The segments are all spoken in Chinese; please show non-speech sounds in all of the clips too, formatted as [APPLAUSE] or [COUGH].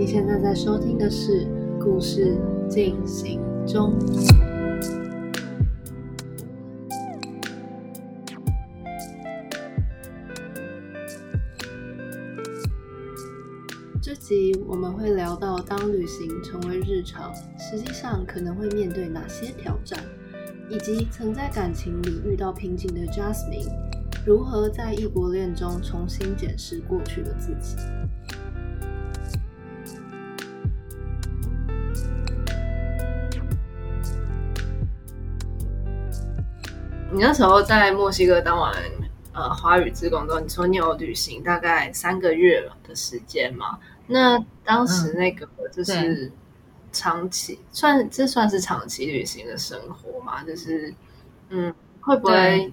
你现在在收听的是《故事进行中》。这集我们会聊到，当旅行成为日常，实际上可能会面对哪些挑战，以及曾在感情里遇到瓶颈的 Jasmine，如何在异国恋中重新检视过去的自己。你那时候在墨西哥当完呃华语志工之后，你说你有旅行大概三个月的时间嘛？那当时那个就是长期算这算是长期旅行的生活嘛？就是嗯，会不会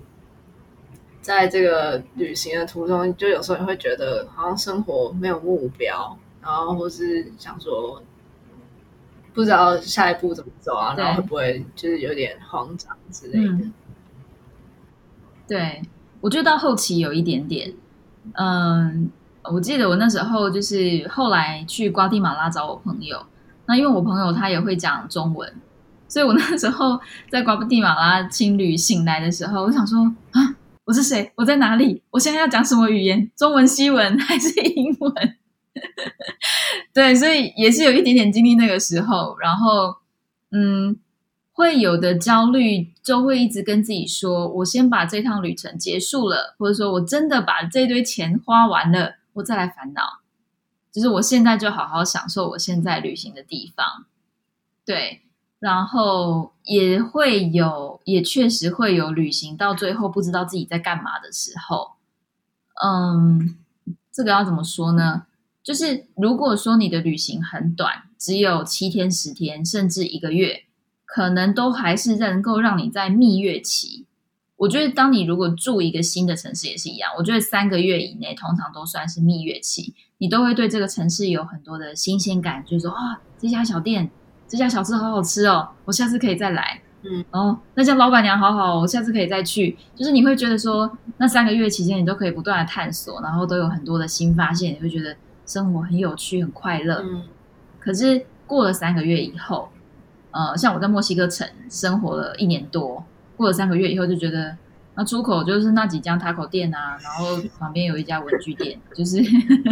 在这个旅行的途中，就有时候你会觉得好像生活没有目标，然后或是想说不知道下一步怎么走啊？然后会不会就是有点慌张之类的？对，我觉得到后期有一点点，嗯，我记得我那时候就是后来去瓜地马拉找我朋友，那因为我朋友他也会讲中文，所以我那时候在瓜地马拉青旅醒来的时候，我想说啊，我是谁？我在哪里？我现在要讲什么语言？中文、西文还是英文？[LAUGHS] 对，所以也是有一点点经历那个时候，然后嗯。会有的焦虑，就会一直跟自己说：“我先把这趟旅程结束了，或者说我真的把这堆钱花完了，我再来烦恼。就是我现在就好好享受我现在旅行的地方。”对，然后也会有，也确实会有旅行到最后不知道自己在干嘛的时候。嗯，这个要怎么说呢？就是如果说你的旅行很短，只有七天、十天，甚至一个月。可能都还是能够让你在蜜月期。我觉得，当你如果住一个新的城市也是一样。我觉得三个月以内通常都算是蜜月期，你都会对这个城市有很多的新鲜感，就是说啊，这家小店、这家小吃好好吃哦，我下次可以再来。嗯，哦，那家老板娘好好，我下次可以再去。就是你会觉得说，那三个月期间你都可以不断的探索，然后都有很多的新发现，你会觉得生活很有趣、很快乐。嗯，可是过了三个月以后。呃，像我在墨西哥城生活了一年多，过了三个月以后就觉得，那出口就是那几家塔口店啊，然后旁边有一家文具店，就是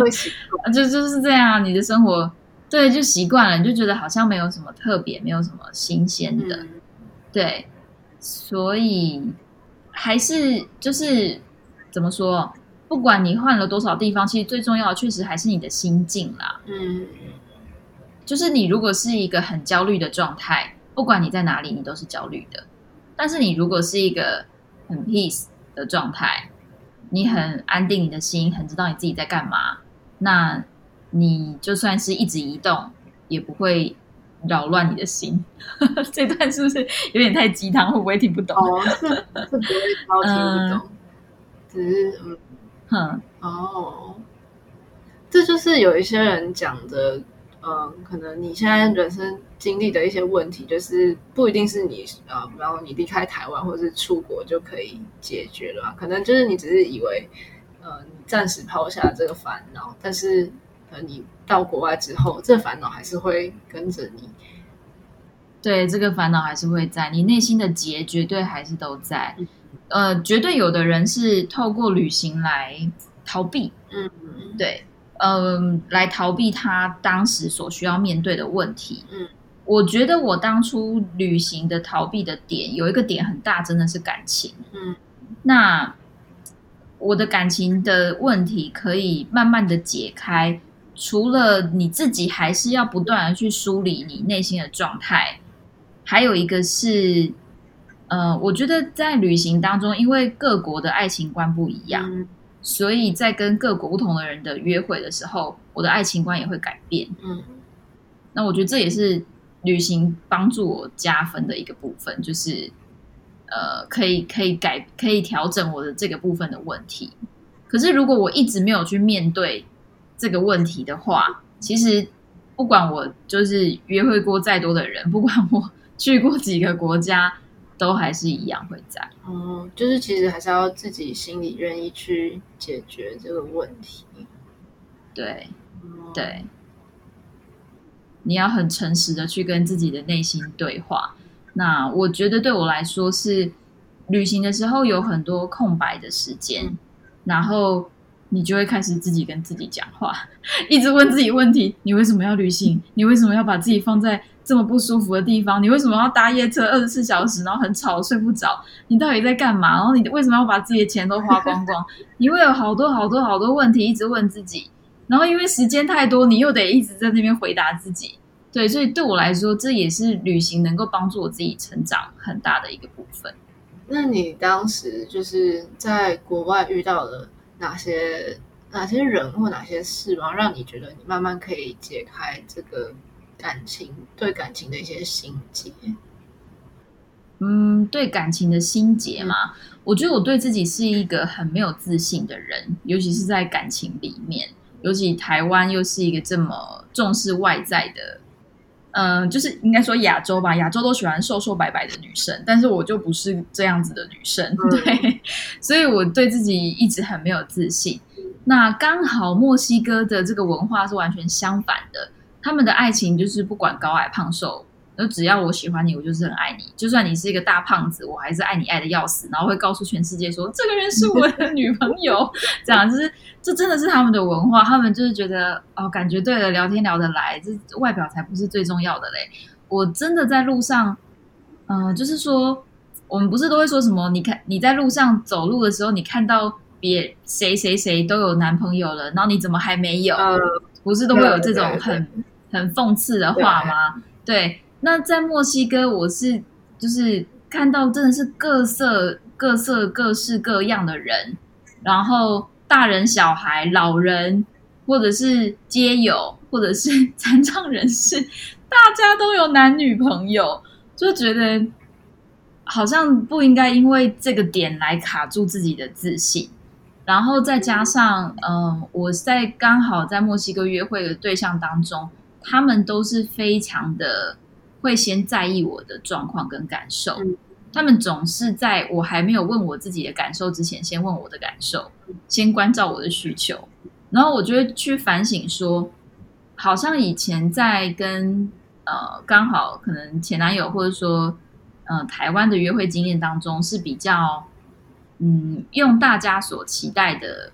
[LAUGHS] 就就是这样，你的生活对就习惯了，你就觉得好像没有什么特别，没有什么新鲜的，对，所以还是就是怎么说，不管你换了多少地方，其实最重要的确实还是你的心境啦，嗯。就是你如果是一个很焦虑的状态，不管你在哪里，你都是焦虑的。但是你如果是一个很 peace 的状态，你很安定你的心，很知道你自己在干嘛，那你就算是一直移动，也不会扰乱你的心。[LAUGHS] 这段是不是有点太鸡汤？会不会听不懂？哦，是是不会超听不懂，只是嗯哼哦，这就是有一些人讲的。嗯，可能你现在人生经历的一些问题，就是不一定是你呃，然后你离开台湾或者是出国就可以解决了。可能就是你只是以为，呃，你暂时抛下这个烦恼，但是呃，你到国外之后，这烦恼还是会跟着你。对，这个烦恼还是会在你内心的结，绝对还是都在。呃，绝对有的人是透过旅行来逃避。嗯，对。嗯，来逃避他当时所需要面对的问题。嗯，我觉得我当初旅行的逃避的点有一个点很大，真的是感情。嗯，那我的感情的问题可以慢慢的解开，除了你自己还是要不断的去梳理你内心的状态，还有一个是，呃，我觉得在旅行当中，因为各国的爱情观不一样。所以在跟各国不同的人的约会的时候，我的爱情观也会改变。嗯，那我觉得这也是旅行帮助我加分的一个部分，就是呃，可以可以改可以调整我的这个部分的问题。可是如果我一直没有去面对这个问题的话，其实不管我就是约会过再多的人，不管我 [LAUGHS] 去过几个国家。都还是一样会在哦，就是其实还是要自己心里愿意去解决这个问题。对，对。你要很诚实的去跟自己的内心对话。那我觉得对我来说是旅行的时候有很多空白的时间，然后你就会开始自己跟自己讲话，[LAUGHS] 一直问自己问题：你为什么要旅行？你为什么要把自己放在这么不舒服的地方？你为什么要搭夜车二十四小时，然后很吵睡不着？你到底在干嘛？然后你为什么要把自己的钱都花光光？[LAUGHS] 你会有好多好多好多问题一直问自己，然后因为时间太多，你又得一直在那边回答自己。对，所以对我来说，这也是旅行能够帮助我自己成长很大的一个部分。那你当时就是在国外遇到了哪些哪些人或哪些事吗？让你觉得你慢慢可以解开这个感情对感情的一些心结？嗯，对感情的心结嘛，我觉得我对自己是一个很没有自信的人，尤其是在感情里面，尤其台湾又是一个这么重视外在的。嗯，就是应该说亚洲吧，亚洲都喜欢瘦瘦白白的女生，但是我就不是这样子的女生，[LAUGHS] 对，所以我对自己一直很没有自信。那刚好墨西哥的这个文化是完全相反的，他们的爱情就是不管高矮胖瘦。那只要我喜欢你，我就是很爱你。就算你是一个大胖子，我还是爱你爱的要死。然后会告诉全世界说，这个人是我的女朋友。[LAUGHS] 这样就是，这真的是他们的文化。他们就是觉得，哦，感觉对了，聊天聊得来，这外表才不是最重要的嘞。我真的在路上，嗯，就是说，我们不是都会说什么？你看你在路上走路的时候，你看到别谁谁谁都有男朋友了，然后你怎么还没有？不是都会有这种很很讽刺的话吗？对。那在墨西哥，我是就是看到真的是各色各色各式各样的人，然后大人、小孩、老人，或者是街友，或者是 [LAUGHS] 残障人士，大家都有男女朋友，就觉得好像不应该因为这个点来卡住自己的自信。然后再加上，嗯，我在刚好在墨西哥约会的对象当中，他们都是非常的。会先在意我的状况跟感受，他们总是在我还没有问我自己的感受之前，先问我的感受，先关照我的需求，然后我就会去反省说，好像以前在跟呃刚好可能前男友或者说呃台湾的约会经验当中是比较嗯用大家所期待的。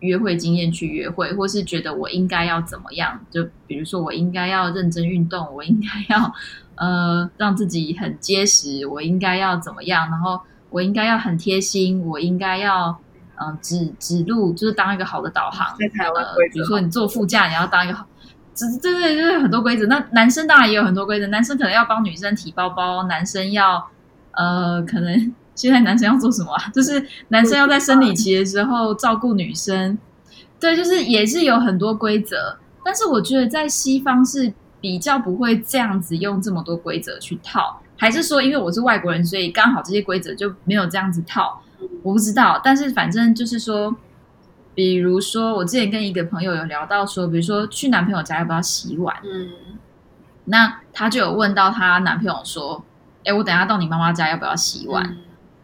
约会经验去约会，或是觉得我应该要怎么样？就比如说，我应该要认真运动，我应该要 [LAUGHS] 呃让自己很结实，我应该要怎么样？然后我应该要很贴心，我应该要嗯指指路，就是当一个好的导航。在台湾比如说你坐副驾，你要当一个好，这这这就是很多规则。那男生当然也有很多规则，男生可能要帮女生提包包，男生要呃可能。现在男生要做什么啊？[LAUGHS] 就是男生要在生理期的时候照顾女生，对，就是也是有很多规则。但是我觉得在西方是比较不会这样子用这么多规则去套，还是说因为我是外国人，所以刚好这些规则就没有这样子套？我不知道。但是反正就是说，比如说我之前跟一个朋友有聊到说，比如说去男朋友家要不要洗碗？嗯，那她就有问到她男朋友说：“哎，我等下到你妈妈家要不要洗碗？”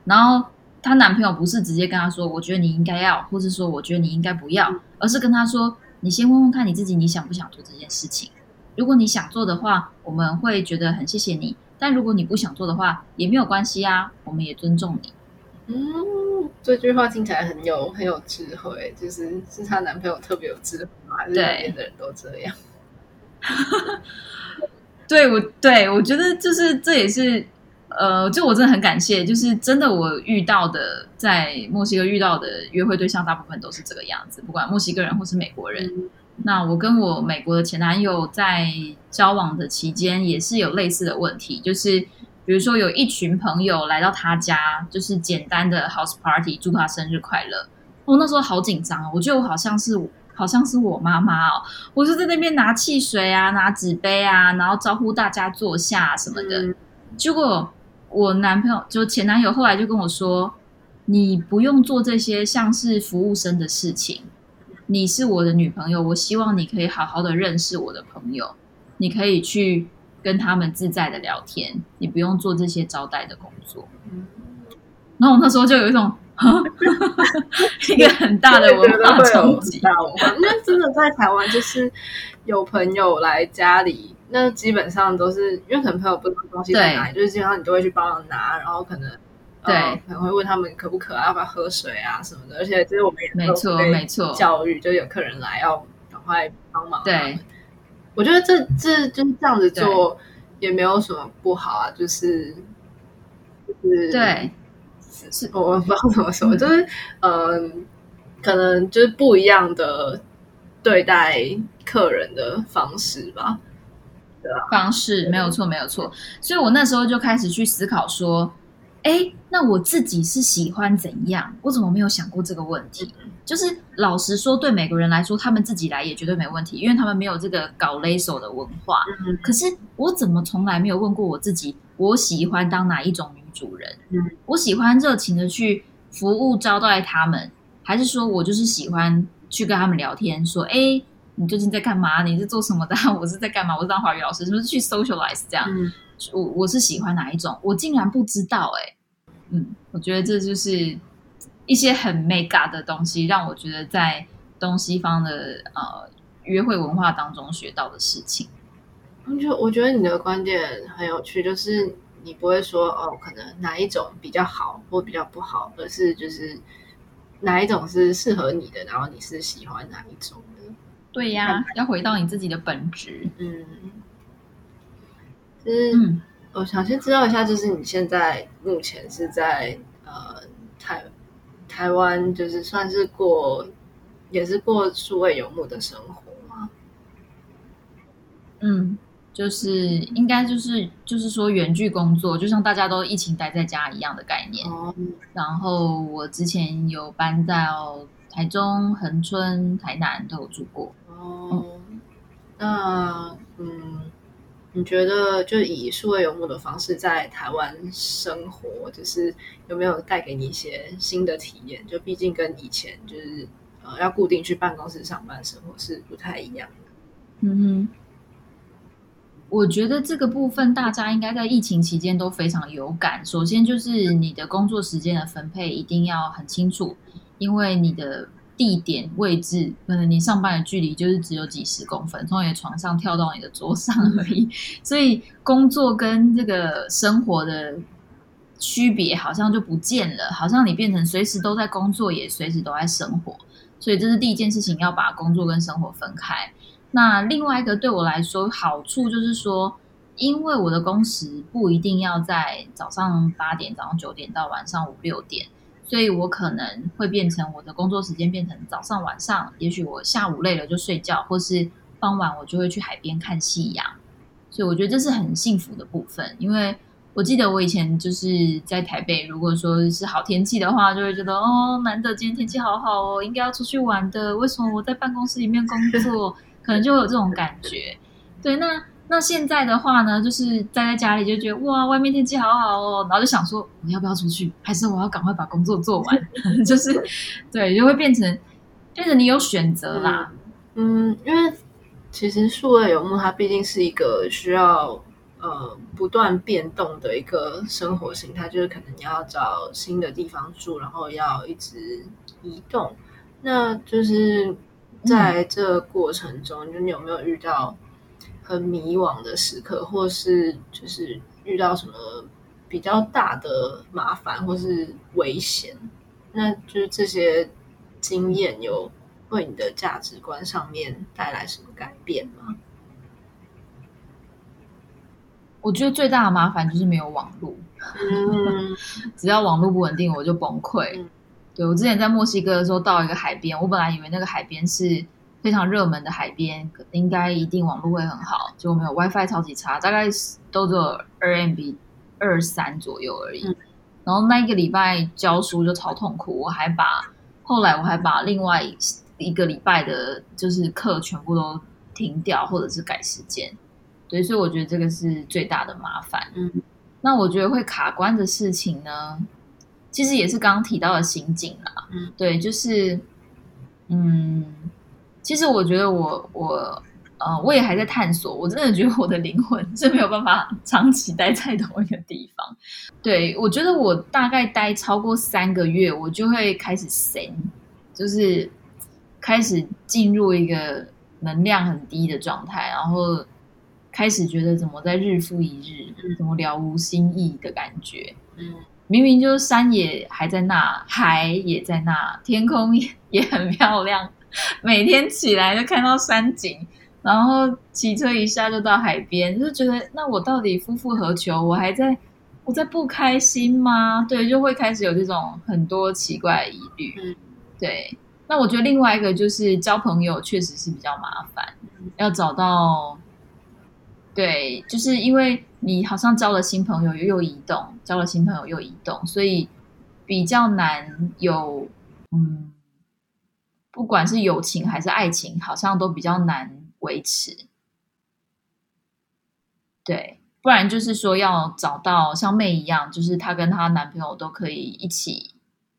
然后她男朋友不是直接跟她说：“我觉得你应该要”，或是说“我觉得你应该不要”，而是跟她说：“你先问问看你自己，你想不想做这件事情？如果你想做的话，我们会觉得很谢谢你；但如果你不想做的话，也没有关系啊，我们也尊重你。”嗯，这句话听起来很有很有智慧，就是是她男朋友特别有智慧吗？还是的人都这样？[LAUGHS] 对我，对我觉得就是这也是。呃，就我真的很感谢，就是真的我遇到的在墨西哥遇到的约会对象，大部分都是这个样子，不管墨西哥人或是美国人。那我跟我美国的前男友在交往的期间，也是有类似的问题，就是比如说有一群朋友来到他家，就是简单的 house party，祝他生日快乐。我那时候好紧张，我觉得我好像是好像是我妈妈哦，我就在那边拿汽水啊，拿纸杯啊，然后招呼大家坐下什么的，结果。我男朋友就前男友，后来就跟我说：“你不用做这些像是服务生的事情。你是我的女朋友，我希望你可以好好的认识我的朋友，你可以去跟他们自在的聊天，你不用做这些招待的工作。”然后我那时候就有一种 [LAUGHS] 一个很大的文化冲击。因为真的在台湾，就是有朋友来家里。那基本上都是因为可能朋友不知道东西在哪里，就是基本上你都会去帮忙拿，然后可能对。可能会问他们可不可要不要喝水啊什么的，而且就是我们也没错没错。教育，就有客人来要赶快帮忙。对，我觉得这这就是这样子做也没有什么不好啊，就是就是对，是我不知道怎么说，就是嗯，可能就是不一样的对待客人的方式吧。方式没有错，没有错。所以我那时候就开始去思考说，哎，那我自己是喜欢怎样？我怎么没有想过这个问题？就是老实说，对每个人来说，他们自己来也绝对没问题，因为他们没有这个搞勒手的文化。可是我怎么从来没有问过我自己，我喜欢当哪一种女主人？我喜欢热情的去服务招待他们，还是说我就是喜欢去跟他们聊天，说，哎。你最近在干嘛？你是做什么的？[LAUGHS] 我是在干嘛？我是当华语老师，是不是去 socialize 这样？我我是喜欢哪一种？我竟然不知道哎。嗯，我觉得这就是一些很 mega 的东西，让我觉得在东西方的呃约会文化当中学到的事情。就我觉得你的观点很有趣，就是你不会说哦，可能哪一种比较好或比较不好，而是就是哪一种是适合你的，然后你是喜欢哪一种。对呀，要回到你自己的本职。嗯，就是我想先知道一下，就是你现在目前是在呃台台湾，就是算是过也是过数位游牧的生活吗？嗯，就是应该就是就是说远距工作，就像大家都疫情待在家一样的概念。哦，然后我之前有搬到台中、恒春、台南都有住过。哦，那嗯，你觉得就以数位游牧的方式在台湾生活，就是有没有带给你一些新的体验？就毕竟跟以前就是呃要固定去办公室上班生活是不太一样的。嗯哼，我觉得这个部分大家应该在疫情期间都非常有感。首先就是你的工作时间的分配一定要很清楚，因为你的。地点位置，可能你上班的距离就是只有几十公分，从你的床上跳到你的桌上而已。[LAUGHS] 所以工作跟这个生活的区别好像就不见了，好像你变成随时都在工作，也随时都在生活。所以这是第一件事情，要把工作跟生活分开。那另外一个对我来说好处就是说，因为我的工时不一定要在早上八点、早上九点到晚上五六点。所以我可能会变成我的工作时间变成早上晚上，也许我下午累了就睡觉，或是傍晚我就会去海边看夕阳。所以我觉得这是很幸福的部分，因为我记得我以前就是在台北，如果说是好天气的话，就会觉得哦，难得今天天气好好哦，应该要出去玩的。为什么我在办公室里面工作，[LAUGHS] 可能就有这种感觉？对，那。那现在的话呢，就是待在家里就觉得哇，外面天气好好哦，然后就想说我要不要出去，还是我要赶快把工作做完？[LAUGHS] 就是对，就会变成变成你有选择啦。嗯，因为其实数位游牧它毕竟是一个需要呃不断变动的一个生活形态，就是可能你要找新的地方住，然后要一直移动。那就是在这过程中，就你有没有遇到？很迷惘的时刻，或是就是遇到什么比较大的麻烦或是危险，那就是这些经验有为你的价值观上面带来什么改变吗？我觉得最大的麻烦就是没有网络，嗯，[LAUGHS] 只要网络不稳定，我就崩溃。对我之前在墨西哥的时候，到一个海边，我本来以为那个海边是。非常热门的海边，应该一定网络会很好。结果没有，WiFi 超级差，大概都只有二 MB 二三左右而已。然后那一个礼拜教书就超痛苦，我还把后来我还把另外一个礼拜的就是课全部都停掉，或者是改时间。对，所以我觉得这个是最大的麻烦。嗯，那我觉得会卡关的事情呢，其实也是刚刚提到的刑警啦。嗯，对，就是嗯。其实我觉得我我呃我也还在探索，我真的觉得我的灵魂是没有办法长期待在同一个地方。对我觉得我大概待超过三个月，我就会开始神，就是开始进入一个能量很低的状态，然后开始觉得怎么在日复一日，怎么了无新意的感觉。嗯，明明就是山也还在那，海也在那，天空也也很漂亮，[LAUGHS] 每天起来就看到山景，然后骑车一下就到海边，就觉得那我到底夫复何求？我还在我在不开心吗？对，就会开始有这种很多奇怪的疑虑。嗯，对。那我觉得另外一个就是交朋友确实是比较麻烦，要找到。对，就是因为你好像交了新朋友又移动，交了新朋友又移动，所以比较难有，嗯，不管是友情还是爱情，好像都比较难维持。对，不然就是说要找到像妹一样，就是她跟她男朋友都可以一起，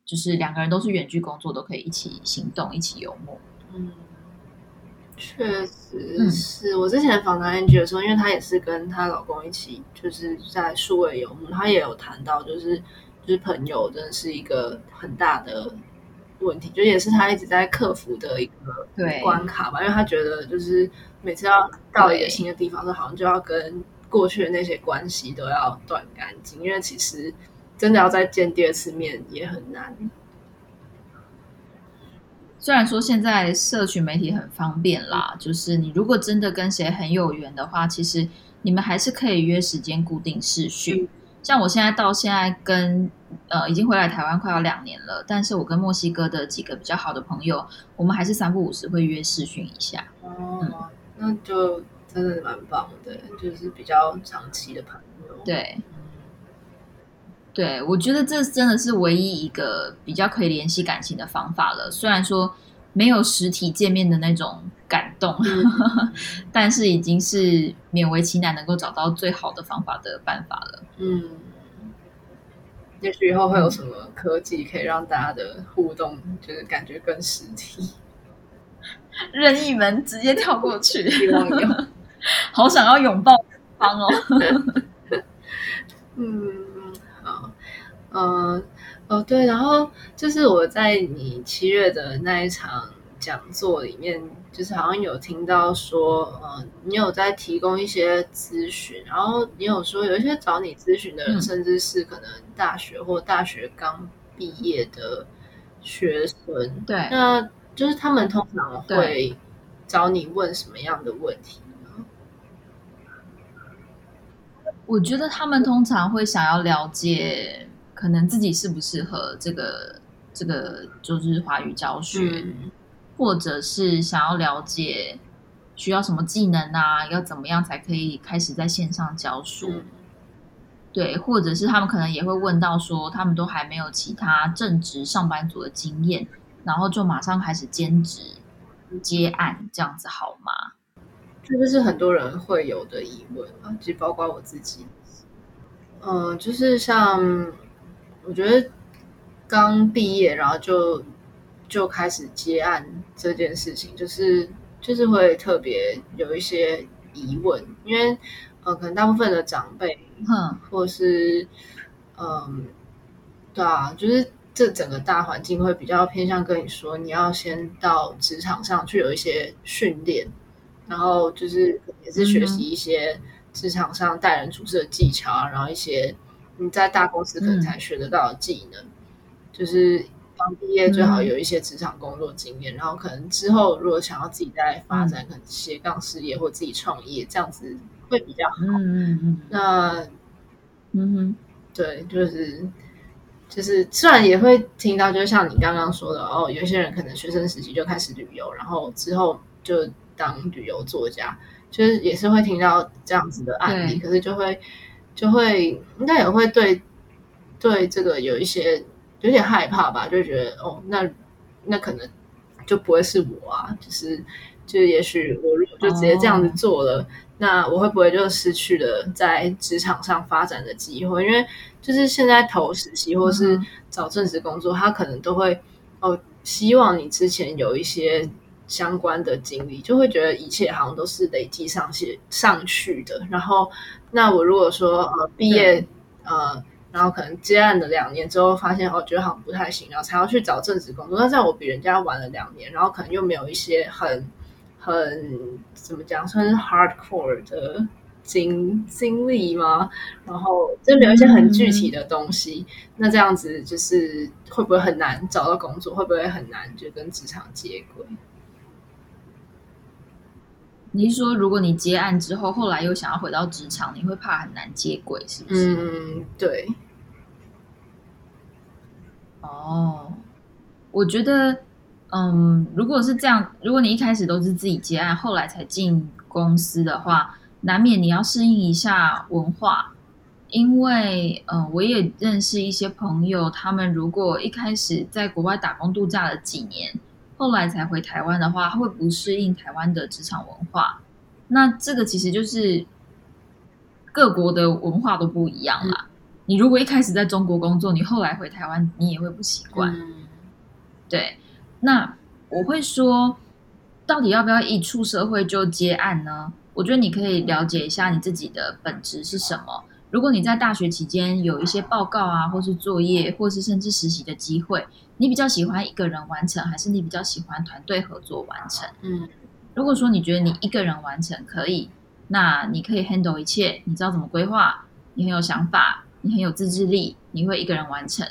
就是两个人都是远距工作，都可以一起行动，一起游牧。嗯。确实是我之前访谈 Angie 的时候，因为她也是跟她老公一起，就是在数位游牧，她也有谈到，就是就是朋友真的是一个很大的问题，就也是他一直在克服的一个关卡吧。因为他觉得，就是每次要到一个新的地方，就好像就要跟过去的那些关系都要断干净，因为其实真的要再见第二次面也很难。虽然说现在社群媒体很方便啦，就是你如果真的跟谁很有缘的话，其实你们还是可以约时间固定视讯。像我现在到现在跟呃已经回来台湾快要两年了，但是我跟墨西哥的几个比较好的朋友，我们还是三不五时会约视讯一下。哦，那就真的蛮棒的，就是比较长期的朋友。对。对，我觉得这真的是唯一一个比较可以联系感情的方法了。虽然说没有实体见面的那种感动，[LAUGHS] 但是已经是勉为其难能够找到最好的方法的办法了。嗯，也许以后会有什么科技可以让大家的互动就是感觉更实体，任意门直接跳过去，希望有，[LAUGHS] 好想要拥抱对方哦。[LAUGHS] 嗯。嗯，哦对，然后就是我在你七月的那一场讲座里面，就是好像有听到说，嗯，你有在提供一些咨询，然后你有说有一些找你咨询的人，甚至是可能大学或大学刚毕业的学生，对，那就是他们通常会找你问什么样的问题呢？我觉得他们通常会想要了解。可能自己适不适合这个这个就是华语教学，或者是想要了解需要什么技能啊，要怎么样才可以开始在线上教书？对，或者是他们可能也会问到说，他们都还没有其他正职上班族的经验，然后就马上开始兼职接案，这样子好吗？这就是很多人会有的疑问啊，其实包括我自己。嗯，就是像。我觉得刚毕业，然后就就开始接案这件事情，就是就是会特别有一些疑问，因为呃，可能大部分的长辈，嗯，或是嗯，对啊，就是这整个大环境会比较偏向跟你说，你要先到职场上去有一些训练，然后就是也是学习一些职场上待人处事的技巧啊，然后一些。你在大公司可能才学得到的技能，就是刚毕业最好有一些职场工作经验，然后可能之后如果想要自己再发展，可能斜杠事业或自己创业，这样子会比较好。嗯嗯嗯。那，嗯哼，对，就是就是，虽然也会听到，就像你刚刚说的，哦，有些人可能学生时期就开始旅游，然后之后就当旅游作家，就是也是会听到这样子的案例，可是就会。就会应该也会对对这个有一些有点害怕吧，就觉得哦，那那可能就不会是我啊，就是就也许我如果就直接这样子做了，那我会不会就失去了在职场上发展的机会？因为就是现在投实习或是找正式工作，他可能都会哦，希望你之前有一些相关的经历，就会觉得一切好像都是累积上去上去的，然后。那我如果说呃毕业呃，然后可能接案了两年之后，发现哦觉得好像不太行，然后才要去找正职工作。但在我比人家晚了两年，然后可能又没有一些很很怎么讲，算是 hardcore 的经经历吗？然后就留一些很具体的东西。那这样子就是会不会很难找到工作？会不会很难就跟职场接轨？你是说，如果你接案之后，后来又想要回到职场，你会怕很难接轨，是不是？嗯，对。哦，我觉得，嗯，如果是这样，如果你一开始都是自己接案，后来才进公司的话，难免你要适应一下文化。因为，嗯，我也认识一些朋友，他们如果一开始在国外打工度假了几年。后来才回台湾的话，他会不适应台湾的职场文化。那这个其实就是各国的文化都不一样啦。你如果一开始在中国工作，你后来回台湾，你也会不习惯。对，那我会说，到底要不要一出社会就接案呢？我觉得你可以了解一下你自己的本质是什么。如果你在大学期间有一些报告啊，或是作业，或是甚至实习的机会。你比较喜欢一个人完成，还是你比较喜欢团队合作完成？嗯，如果说你觉得你一个人完成可以，那你可以 handle 一切，你知道怎么规划，你很有想法，你很有自制力，你会一个人完成。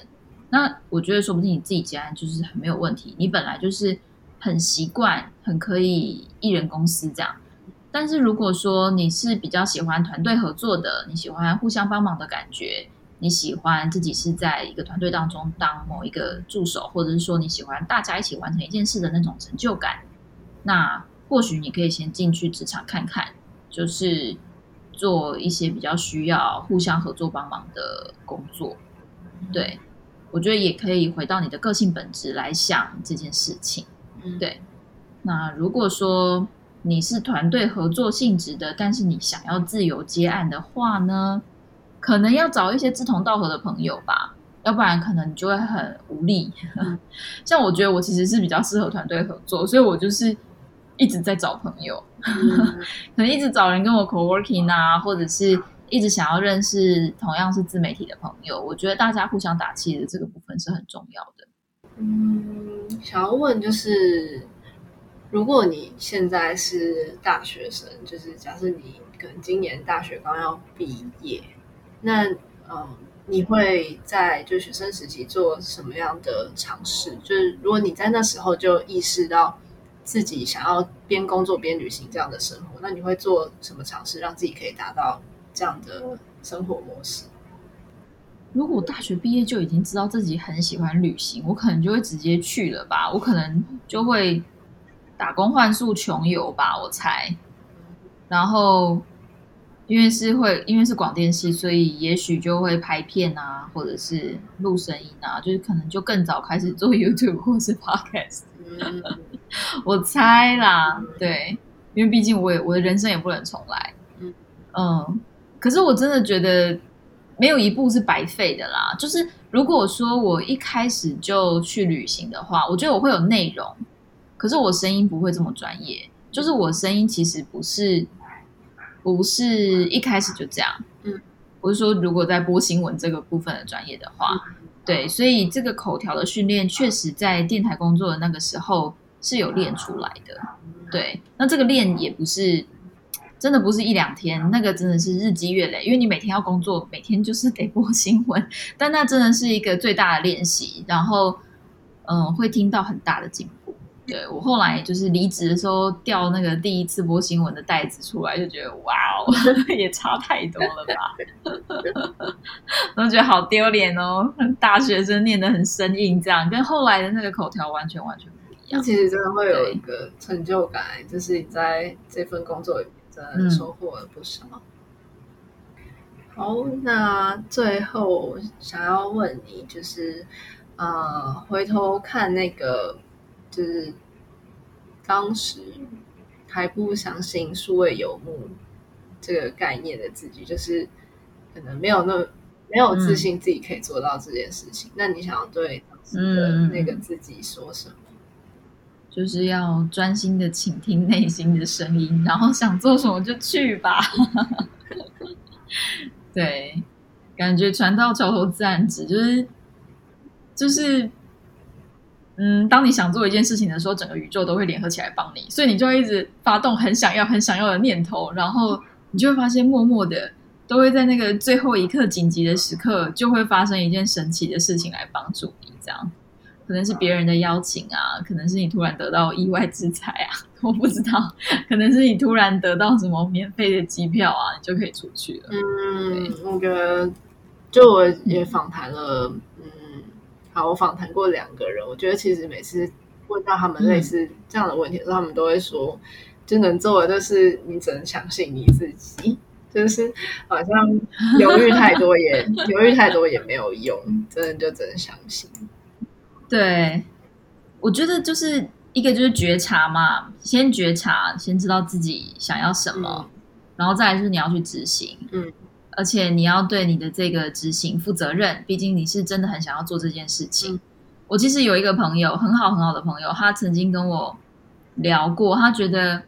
那我觉得说不定你自己接案就是很没有问题，你本来就是很习惯，很可以一人公司这样。但是如果说你是比较喜欢团队合作的，你喜欢互相帮忙的感觉。你喜欢自己是在一个团队当中当某一个助手，或者是说你喜欢大家一起完成一件事的那种成就感，那或许你可以先进去职场看看，就是做一些比较需要互相合作帮忙的工作。对，我觉得也可以回到你的个性本质来想这件事情。对，那如果说你是团队合作性质的，但是你想要自由接案的话呢？可能要找一些志同道合的朋友吧，要不然可能你就会很无力。[LAUGHS] 像我觉得我其实是比较适合团队合作，所以我就是一直在找朋友，[LAUGHS] 可能一直找人跟我 co-working 啊，或者是一直想要认识同样是自媒体的朋友。我觉得大家互相打气的这个部分是很重要的。嗯，想要问就是，如果你现在是大学生，就是假设你可能今年大学刚要毕业。那嗯，你会在就学生时期做什么样的尝试？就是如果你在那时候就意识到自己想要边工作边旅行这样的生活，那你会做什么尝试让自己可以达到这样的生活模式？如果大学毕业就已经知道自己很喜欢旅行，我可能就会直接去了吧。我可能就会打工换宿穷游吧，我猜。然后。因为是会，因为是广电系，所以也许就会拍片啊，或者是录声音啊，就是可能就更早开始做 [LAUGHS] YouTube 或是 Podcast。我猜啦，对，因为毕竟我也我的人生也不能重来。嗯，可是我真的觉得没有一步是白费的啦。就是如果说我一开始就去旅行的话，我觉得我会有内容，可是我声音不会这么专业。就是我声音其实不是。不是一开始就这样，嗯，我是说，如果在播新闻这个部分的专业的话，对，所以这个口条的训练，确实在电台工作的那个时候是有练出来的，对，那这个练也不是真的不是一两天，那个真的是日积月累，因为你每天要工作，每天就是得播新闻，但那真的是一个最大的练习，然后嗯，会听到很大的进步。对我后来就是离职的时候掉那个第一次播新闻的袋子出来，就觉得哇哦，[LAUGHS] 也差太多了吧，[LAUGHS] 然后觉得好丢脸哦，大学生念的很生硬，这样跟后来的那个口条完全完全不一样。其实真的会有一个成就感，就是你在这份工作里面真的收获了不少。好，那最后想要问你，就是呃，回头看那个。是当时还不相信数位游牧这个概念的自己，就是可能没有那么没有自信自己可以做到这件事情。那你想要对当时的那个自己说什么？就是要专心的倾听内心的声音，然后想做什么就去吧。[LAUGHS] 对，感觉船到桥头自然直，就是就是。嗯，当你想做一件事情的时候，整个宇宙都会联合起来帮你，所以你就会一直发动很想要、很想要的念头，然后你就会发现，默默的都会在那个最后一刻紧急的时刻，就会发生一件神奇的事情来帮助你。这样，可能是别人的邀请啊，可能是你突然得到意外之财啊，[LAUGHS] 我不知道，可能是你突然得到什么免费的机票啊，你就可以出去了。嗯，我觉得，就我也访谈了，嗯，好，我访谈过两个人，我觉得其实每次问到他们类似这样的问题的时候，他们都会说。就能做的就是你只能相信你自己，就是好像犹豫太多也犹豫太多也没有用，真的就只能相信。对，我觉得就是一个就是觉察嘛，先觉察，先知道自己想要什么，然后再来就是你要去执行，嗯，而且你要对你的这个执行负责任，毕竟你是真的很想要做这件事情。我其实有一个朋友，很好很好的朋友，他曾经跟我聊过，他觉得。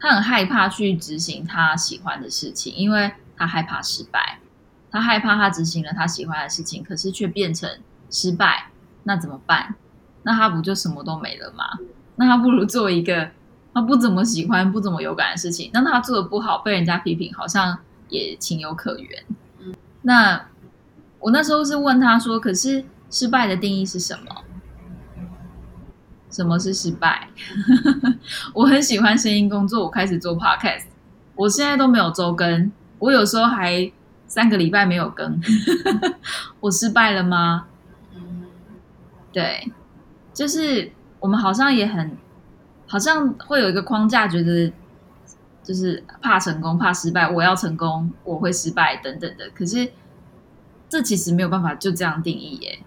他很害怕去执行他喜欢的事情，因为他害怕失败。他害怕他执行了他喜欢的事情，可是却变成失败，那怎么办？那他不就什么都没了吗？那他不如做一个他不怎么喜欢、不怎么有感的事情，那他做的不好，被人家批评，好像也情有可原。那我那时候是问他说：“可是失败的定义是什么？”什么是失败？[LAUGHS] 我很喜欢声音工作，我开始做 podcast，我现在都没有周更，我有时候还三个礼拜没有更，[LAUGHS] 我失败了吗？对，就是我们好像也很，好像会有一个框架，觉得就是怕成功、怕失败，我要成功，我会失败等等的。可是这其实没有办法就这样定义耶。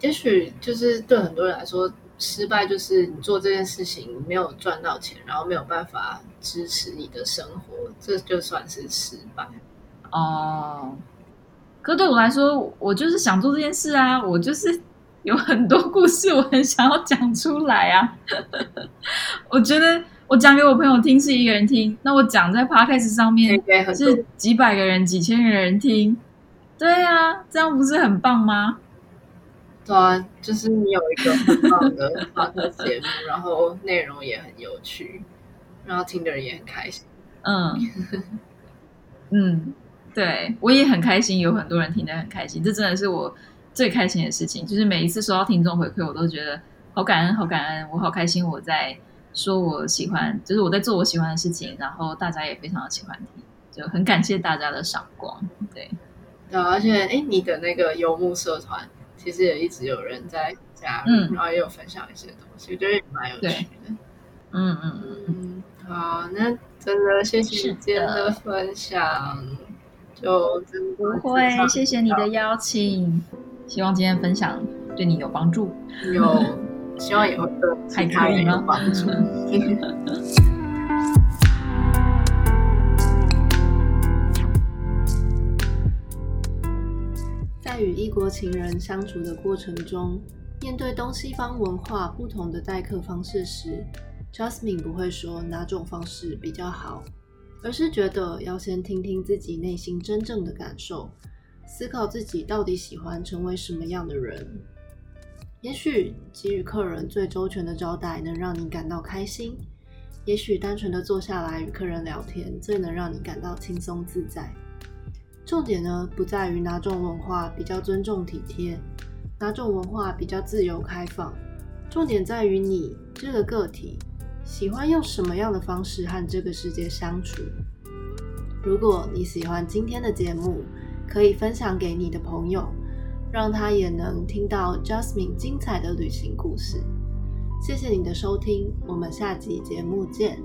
也许就是对很多人来说。失败就是你做这件事情没有赚到钱，然后没有办法支持你的生活，这就算是失败。哦，可对我来说，我就是想做这件事啊，我就是有很多故事，我很想要讲出来啊。[LAUGHS] 我觉得我讲给我朋友听是一个人听，那我讲在 podcast 上面是几百个人、几千个人听，对啊，这样不是很棒吗？对啊，就是你有一个很棒的 [LAUGHS] podcast 节目，然后内容也很有趣，然后听的人也很开心。嗯嗯，对我也很开心，有很多人听得很开心，这真的是我最开心的事情。就是每一次收到听众回馈，我都觉得好感恩，好感恩，我好开心。我在说我喜欢，就是我在做我喜欢的事情，然后大家也非常的喜欢听，就很感谢大家的赏光。对，对，而且哎，你的那个游牧社团。其实也一直有人在加入，然后也有分享一些东西，我觉得也蛮有趣的。嗯嗯嗯，好，那真的谢谢今天的分享，就真不会，谢谢你的邀请，希望今天分享对你有帮助，有，希望也会对其他人有帮助。[LAUGHS] 在与异国情人相处的过程中，面对东西方文化不同的待客方式时，Jasmine 不会说哪种方式比较好，而是觉得要先听听自己内心真正的感受，思考自己到底喜欢成为什么样的人。也许给予客人最周全的招待能让你感到开心，也许单纯的坐下来与客人聊天最能让你感到轻松自在。重点呢，不在于哪种文化比较尊重体贴，哪种文化比较自由开放。重点在于你这个个体喜欢用什么样的方式和这个世界相处。如果你喜欢今天的节目，可以分享给你的朋友，让他也能听到 Jasmine 精彩的旅行故事。谢谢你的收听，我们下集节目见。